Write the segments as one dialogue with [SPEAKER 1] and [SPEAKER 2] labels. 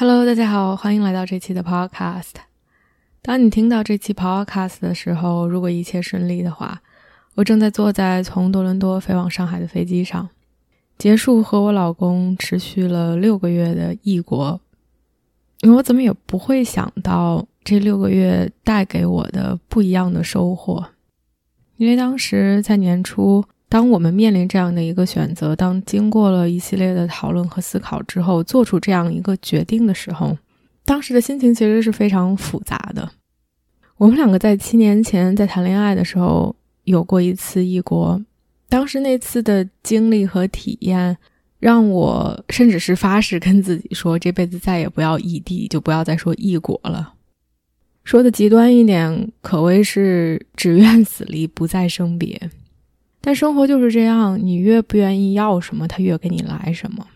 [SPEAKER 1] Hello，大家好，欢迎来到这期的 Podcast。当你听到这期 Podcast 的时候，如果一切顺利的话，我正在坐在从多伦多飞往上海的飞机上，结束和我老公持续了六个月的异国。我怎么也不会想到这六个月带给我的不一样的收获，因为当时在年初。当我们面临这样的一个选择，当经过了一系列的讨论和思考之后，做出这样一个决定的时候，当时的心情其实是非常复杂的。我们两个在七年前在谈恋爱的时候有过一次异国，当时那次的经历和体验，让我甚至是发誓跟自己说，这辈子再也不要异地，就不要再说异国了。说的极端一点，可谓是只愿死离，不再生别。但生活就是这样，你越不愿意要什么，他越给你来什么。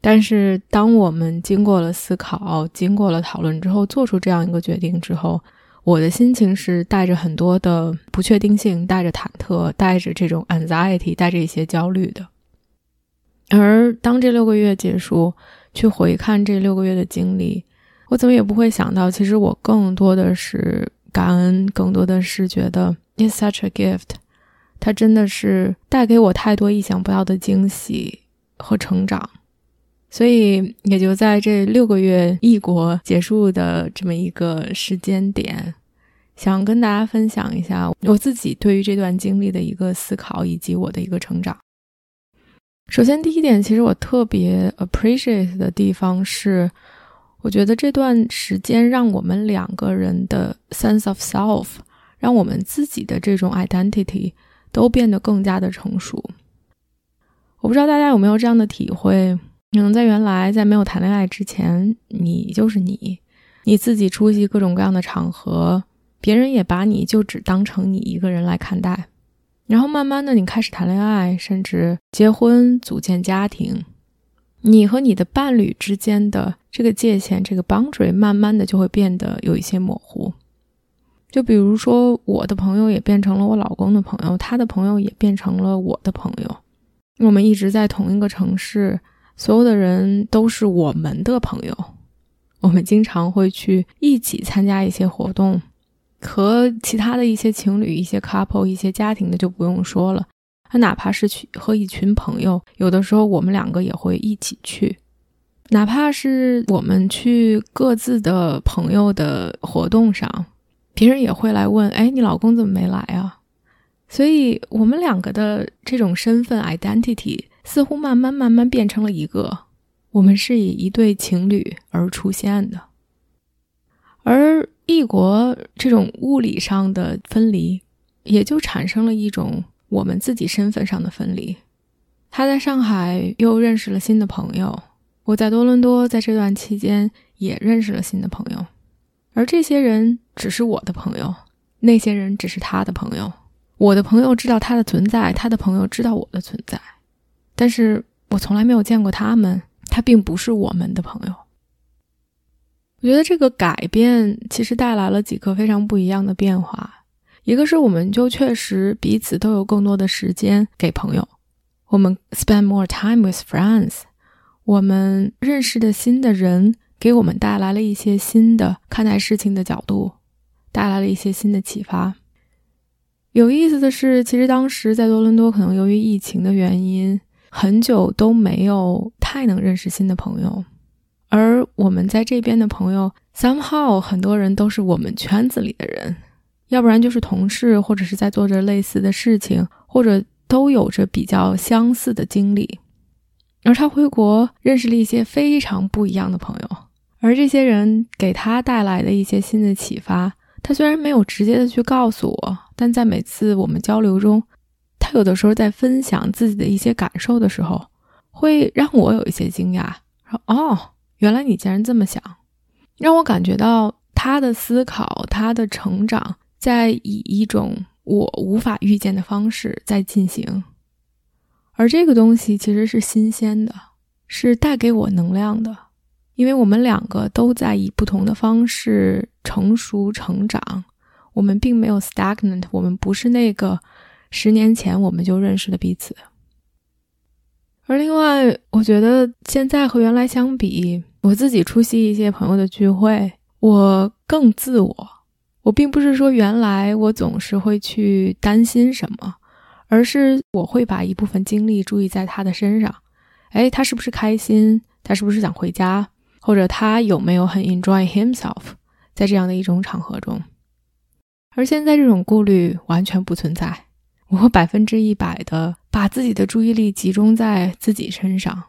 [SPEAKER 1] 但是，当我们经过了思考、经过了讨论之后，做出这样一个决定之后，我的心情是带着很多的不确定性，带着忐忑，带着这种 anxiety，带着一些焦虑的。而当这六个月结束，去回看这六个月的经历，我怎么也不会想到，其实我更多的是感恩，更多的是觉得 it's such a gift。它真的是带给我太多意想不到的惊喜和成长，所以也就在这六个月异国结束的这么一个时间点，想跟大家分享一下我自己对于这段经历的一个思考以及我的一个成长。首先，第一点，其实我特别 appreciate 的地方是，我觉得这段时间让我们两个人的 sense of self，让我们自己的这种 identity。都变得更加的成熟。我不知道大家有没有这样的体会？可能在原来，在没有谈恋爱之前，你就是你，你自己出席各种各样的场合，别人也把你就只当成你一个人来看待。然后慢慢的，你开始谈恋爱，甚至结婚、组建家庭，你和你的伴侣之间的这个界限，这个 boundary，慢慢的就会变得有一些模糊。就比如说，我的朋友也变成了我老公的朋友，他的朋友也变成了我的朋友。我们一直在同一个城市，所有的人都是我们的朋友。我们经常会去一起参加一些活动，和其他的一些情侣、一些 couple、一些家庭的就不用说了。他哪怕是去和一群朋友，有的时候我们两个也会一起去。哪怕是我们去各自的朋友的活动上。别人也会来问：“哎，你老公怎么没来啊？”所以，我们两个的这种身份 identity 似乎慢慢慢慢变成了一个，我们是以一对情侣而出现的。而异国这种物理上的分离，也就产生了一种我们自己身份上的分离。他在上海又认识了新的朋友，我在多伦多在这段期间也认识了新的朋友。而这些人只是我的朋友，那些人只是他的朋友。我的朋友知道他的存在，他的朋友知道我的存在，但是我从来没有见过他们，他并不是我们的朋友。我觉得这个改变其实带来了几个非常不一样的变化，一个是我们就确实彼此都有更多的时间给朋友，我们 spend more time with friends，我们认识的新的人。给我们带来了一些新的看待事情的角度，带来了一些新的启发。有意思的是，其实当时在多伦多，可能由于疫情的原因，很久都没有太能认识新的朋友。而我们在这边的朋友，somehow 很多人都是我们圈子里的人，要不然就是同事，或者是在做着类似的事情，或者都有着比较相似的经历。而他回国，认识了一些非常不一样的朋友。而这些人给他带来的一些新的启发，他虽然没有直接的去告诉我，但在每次我们交流中，他有的时候在分享自己的一些感受的时候，会让我有一些惊讶，说：“哦，原来你竟然这么想，让我感觉到他的思考，他的成长在以一种我无法预见的方式在进行，而这个东西其实是新鲜的，是带给我能量的，因为我们两个都在以不同的方式成熟成长，我们并没有 stagnant，我们不是那个十年前我们就认识的彼此。而另外，我觉得现在和原来相比，我自己出席一些朋友的聚会，我更自我。我并不是说原来我总是会去担心什么，而是我会把一部分精力注意在他的身上。哎，他是不是开心？他是不是想回家？或者他有没有很 enjoy himself 在这样的一种场合中？而现在这种顾虑完全不存在。我百分之一百的把自己的注意力集中在自己身上，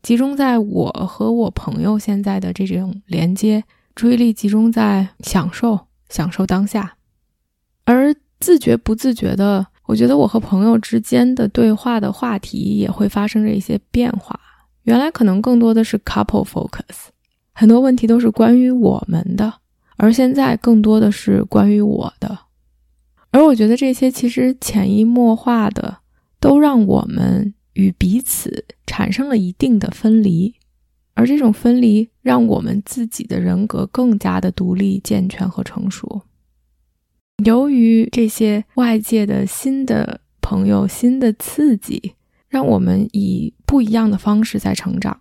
[SPEAKER 1] 集中在我和我朋友现在的这种连接，注意力集中在享受、享受当下。而自觉不自觉的，我觉得我和朋友之间的对话的话题也会发生着一些变化。原来可能更多的是 couple focus，很多问题都是关于我们的，而现在更多的是关于我的。而我觉得这些其实潜移默化的都让我们与彼此产生了一定的分离，而这种分离让我们自己的人格更加的独立、健全和成熟。由于这些外界的新的朋友、新的刺激，让我们以不一样的方式在成长。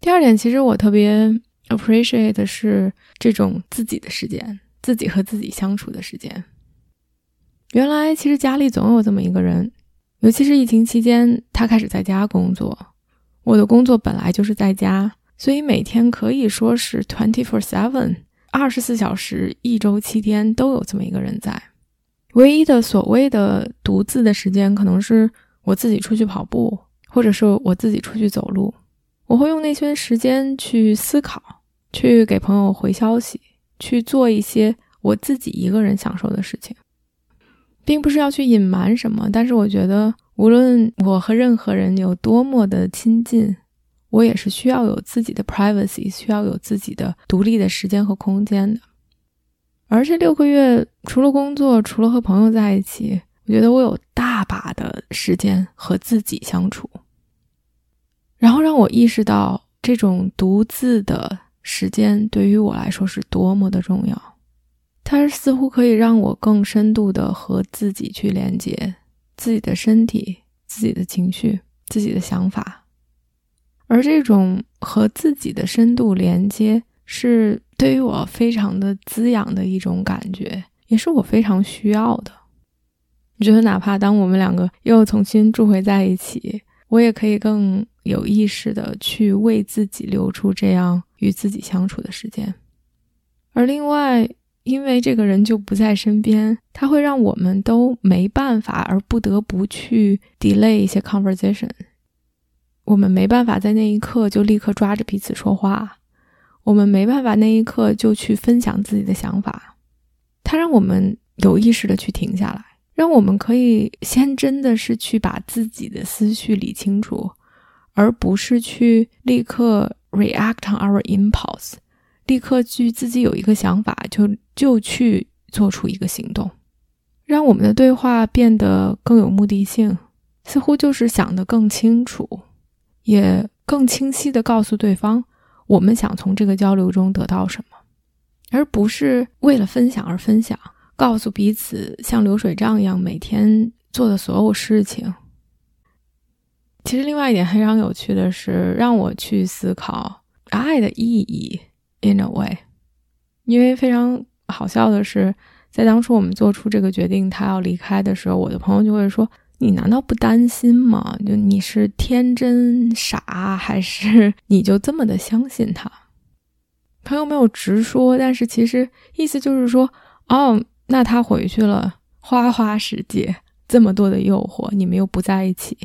[SPEAKER 1] 第二点，其实我特别 appreciate 的是这种自己的时间。自己和自己相处的时间。原来其实家里总有这么一个人，尤其是疫情期间，他开始在家工作。我的工作本来就是在家，所以每天可以说是 twenty four seven，二十四小时，一周七天都有这么一个人在。唯一的所谓的独自的时间，可能是我自己出去跑步，或者是我自己出去走路。我会用那些时间去思考，去给朋友回消息。去做一些我自己一个人享受的事情，并不是要去隐瞒什么。但是我觉得，无论我和任何人有多么的亲近，我也是需要有自己的 privacy，需要有自己的独立的时间和空间的。而这六个月，除了工作，除了和朋友在一起，我觉得我有大把的时间和自己相处，然后让我意识到这种独自的。时间对于我来说是多么的重要，它似乎可以让我更深度的和自己去连接，自己的身体、自己的情绪、自己的想法，而这种和自己的深度连接，是对于我非常的滋养的一种感觉，也是我非常需要的。你觉得，哪怕当我们两个又重新住回在一起，我也可以更有意识的去为自己留出这样。与自己相处的时间，而另外，因为这个人就不在身边，他会让我们都没办法，而不得不去 delay 一些 conversation。我们没办法在那一刻就立刻抓着彼此说话，我们没办法那一刻就去分享自己的想法。他让我们有意识的去停下来，让我们可以先真的是去把自己的思绪理清楚，而不是去立刻。React on our impulse，立刻去自己有一个想法，就就去做出一个行动，让我们的对话变得更有目的性，似乎就是想得更清楚，也更清晰的告诉对方我们想从这个交流中得到什么，而不是为了分享而分享，告诉彼此像流水账一样每天做的所有事情。其实，另外一点非常有趣的是，让我去思考爱的意义。In a way，因为非常好笑的是，在当初我们做出这个决定，他要离开的时候，我的朋友就会说：“你难道不担心吗？就你是天真傻，还是你就这么的相信他？”朋友没有直说，但是其实意思就是说：“哦，那他回去了，花花世界这么多的诱惑，你们又不在一起。”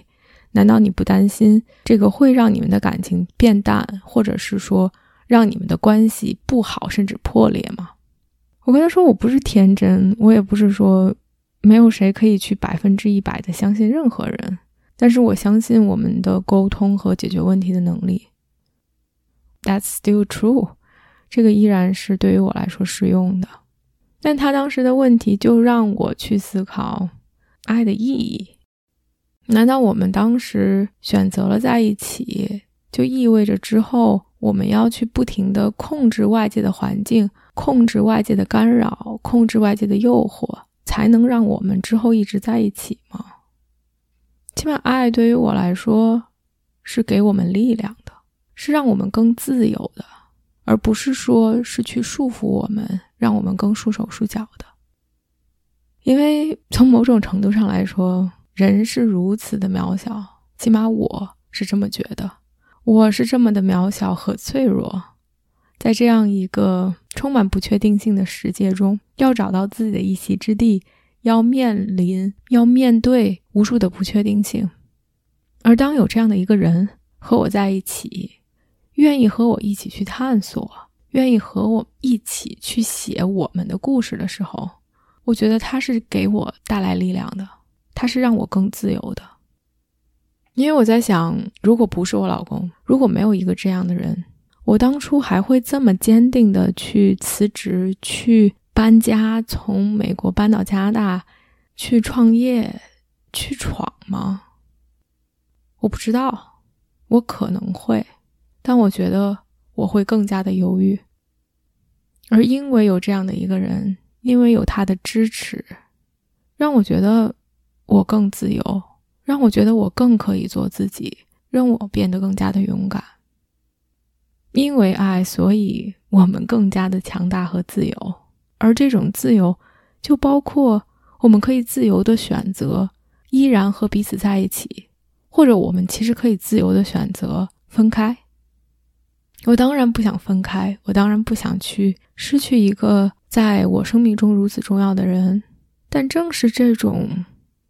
[SPEAKER 1] 难道你不担心这个会让你们的感情变淡，或者是说让你们的关系不好，甚至破裂吗？我跟他说，我不是天真，我也不是说没有谁可以去百分之一百的相信任何人，但是我相信我们的沟通和解决问题的能力。that's still true，这个依然是对于我来说适用的。但他当时的问题就让我去思考爱的意义。难道我们当时选择了在一起，就意味着之后我们要去不停的控制外界的环境，控制外界的干扰，控制外界的诱惑，才能让我们之后一直在一起吗？起码爱对于我来说，是给我们力量的，是让我们更自由的。而不是说是去束缚我们，让我们更束手束脚的。因为从某种程度上来说，人是如此的渺小，起码我是这么觉得。我是这么的渺小和脆弱，在这样一个充满不确定性的世界中，要找到自己的一席之地，要面临、要面对无数的不确定性。而当有这样的一个人和我在一起，愿意和我一起去探索，愿意和我一起去写我们的故事的时候，我觉得他是给我带来力量的，他是让我更自由的。因为我在想，如果不是我老公，如果没有一个这样的人，我当初还会这么坚定的去辞职、去搬家，从美国搬到加拿大，去创业、去闯吗？我不知道，我可能会。但我觉得我会更加的犹豫，而因为有这样的一个人，因为有他的支持，让我觉得我更自由，让我觉得我更可以做自己，让我变得更加的勇敢。因为爱，所以我们更加的强大和自由，而这种自由就包括我们可以自由的选择依然和彼此在一起，或者我们其实可以自由的选择分开。我当然不想分开，我当然不想去失去一个在我生命中如此重要的人。但正是这种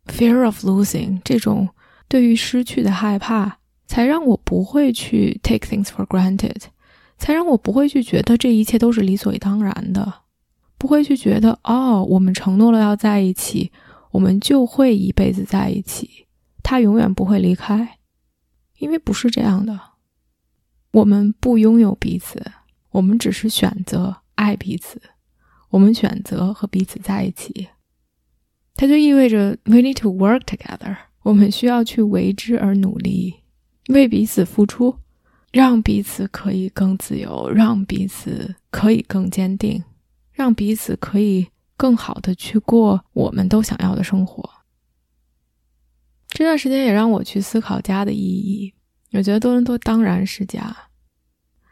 [SPEAKER 1] fear of losing，这种对于失去的害怕，才让我不会去 take things for granted，才让我不会去觉得这一切都是理所当然的，不会去觉得哦，我们承诺了要在一起，我们就会一辈子在一起，他永远不会离开，因为不是这样的。我们不拥有彼此，我们只是选择爱彼此，我们选择和彼此在一起，它就意味着 we need to work together，我们需要去为之而努力，为彼此付出，让彼此可以更自由，让彼此可以更坚定，让彼此可以更好的去过我们都想要的生活。这段时间也让我去思考家的意义。我觉得多伦多当然是家，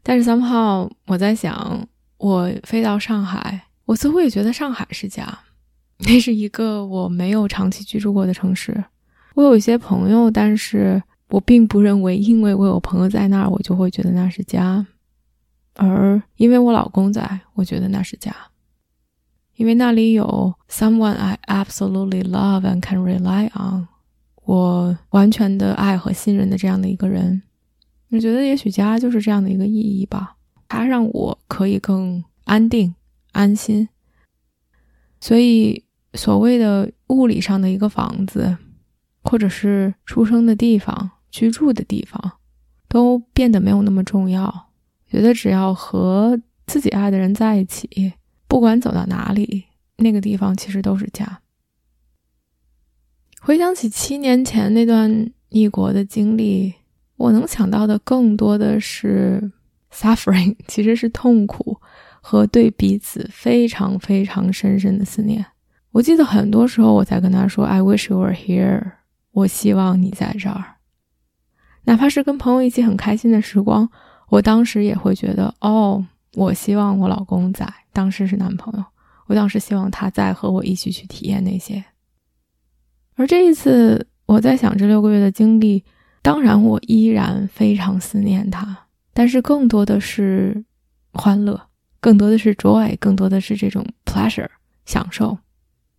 [SPEAKER 1] 但是 somehow 我在想，我飞到上海，我似乎也觉得上海是家。那是一个我没有长期居住过的城市。我有一些朋友，但是我并不认为，因为我有朋友在那儿，我就会觉得那是家。而因为我老公在，我觉得那是家，因为那里有 someone I absolutely love and can rely on。我完全的爱和信任的这样的一个人，我觉得也许家就是这样的一个意义吧。它让我可以更安定、安心。所以，所谓的物理上的一个房子，或者是出生的地方、居住的地方，都变得没有那么重要。觉得只要和自己爱的人在一起，不管走到哪里，那个地方其实都是家。回想起七年前那段异国的经历，我能想到的更多的是 suffering，其实是痛苦和对彼此非常非常深深的思念。我记得很多时候我在跟他说 “I wish you were here”，我希望你在这儿。哪怕是跟朋友一起很开心的时光，我当时也会觉得哦，我希望我老公在。当时是男朋友，我当时希望他在和我一起去体验那些。而这一次，我在想这六个月的经历，当然我依然非常思念他，但是更多的是欢乐，更多的是 joy，更多的是这种 pleasure，享受，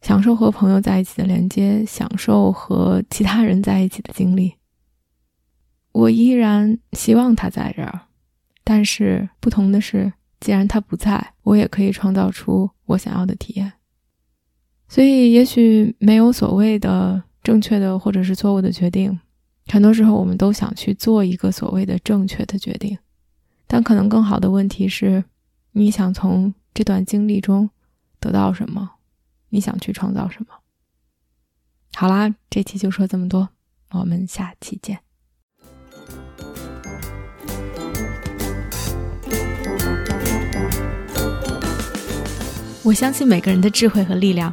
[SPEAKER 1] 享受和朋友在一起的连接，享受和其他人在一起的经历。我依然希望他在这儿，但是不同的是，既然他不在，我也可以创造出我想要的体验。所以，也许没有所谓的正确的或者是错误的决定。很多时候，我们都想去做一个所谓的正确的决定，但可能更好的问题是，你想从这段经历中得到什么？你想去创造什么？好啦，这期就说这么多，我们下期见。我相信每个人的智慧和力量。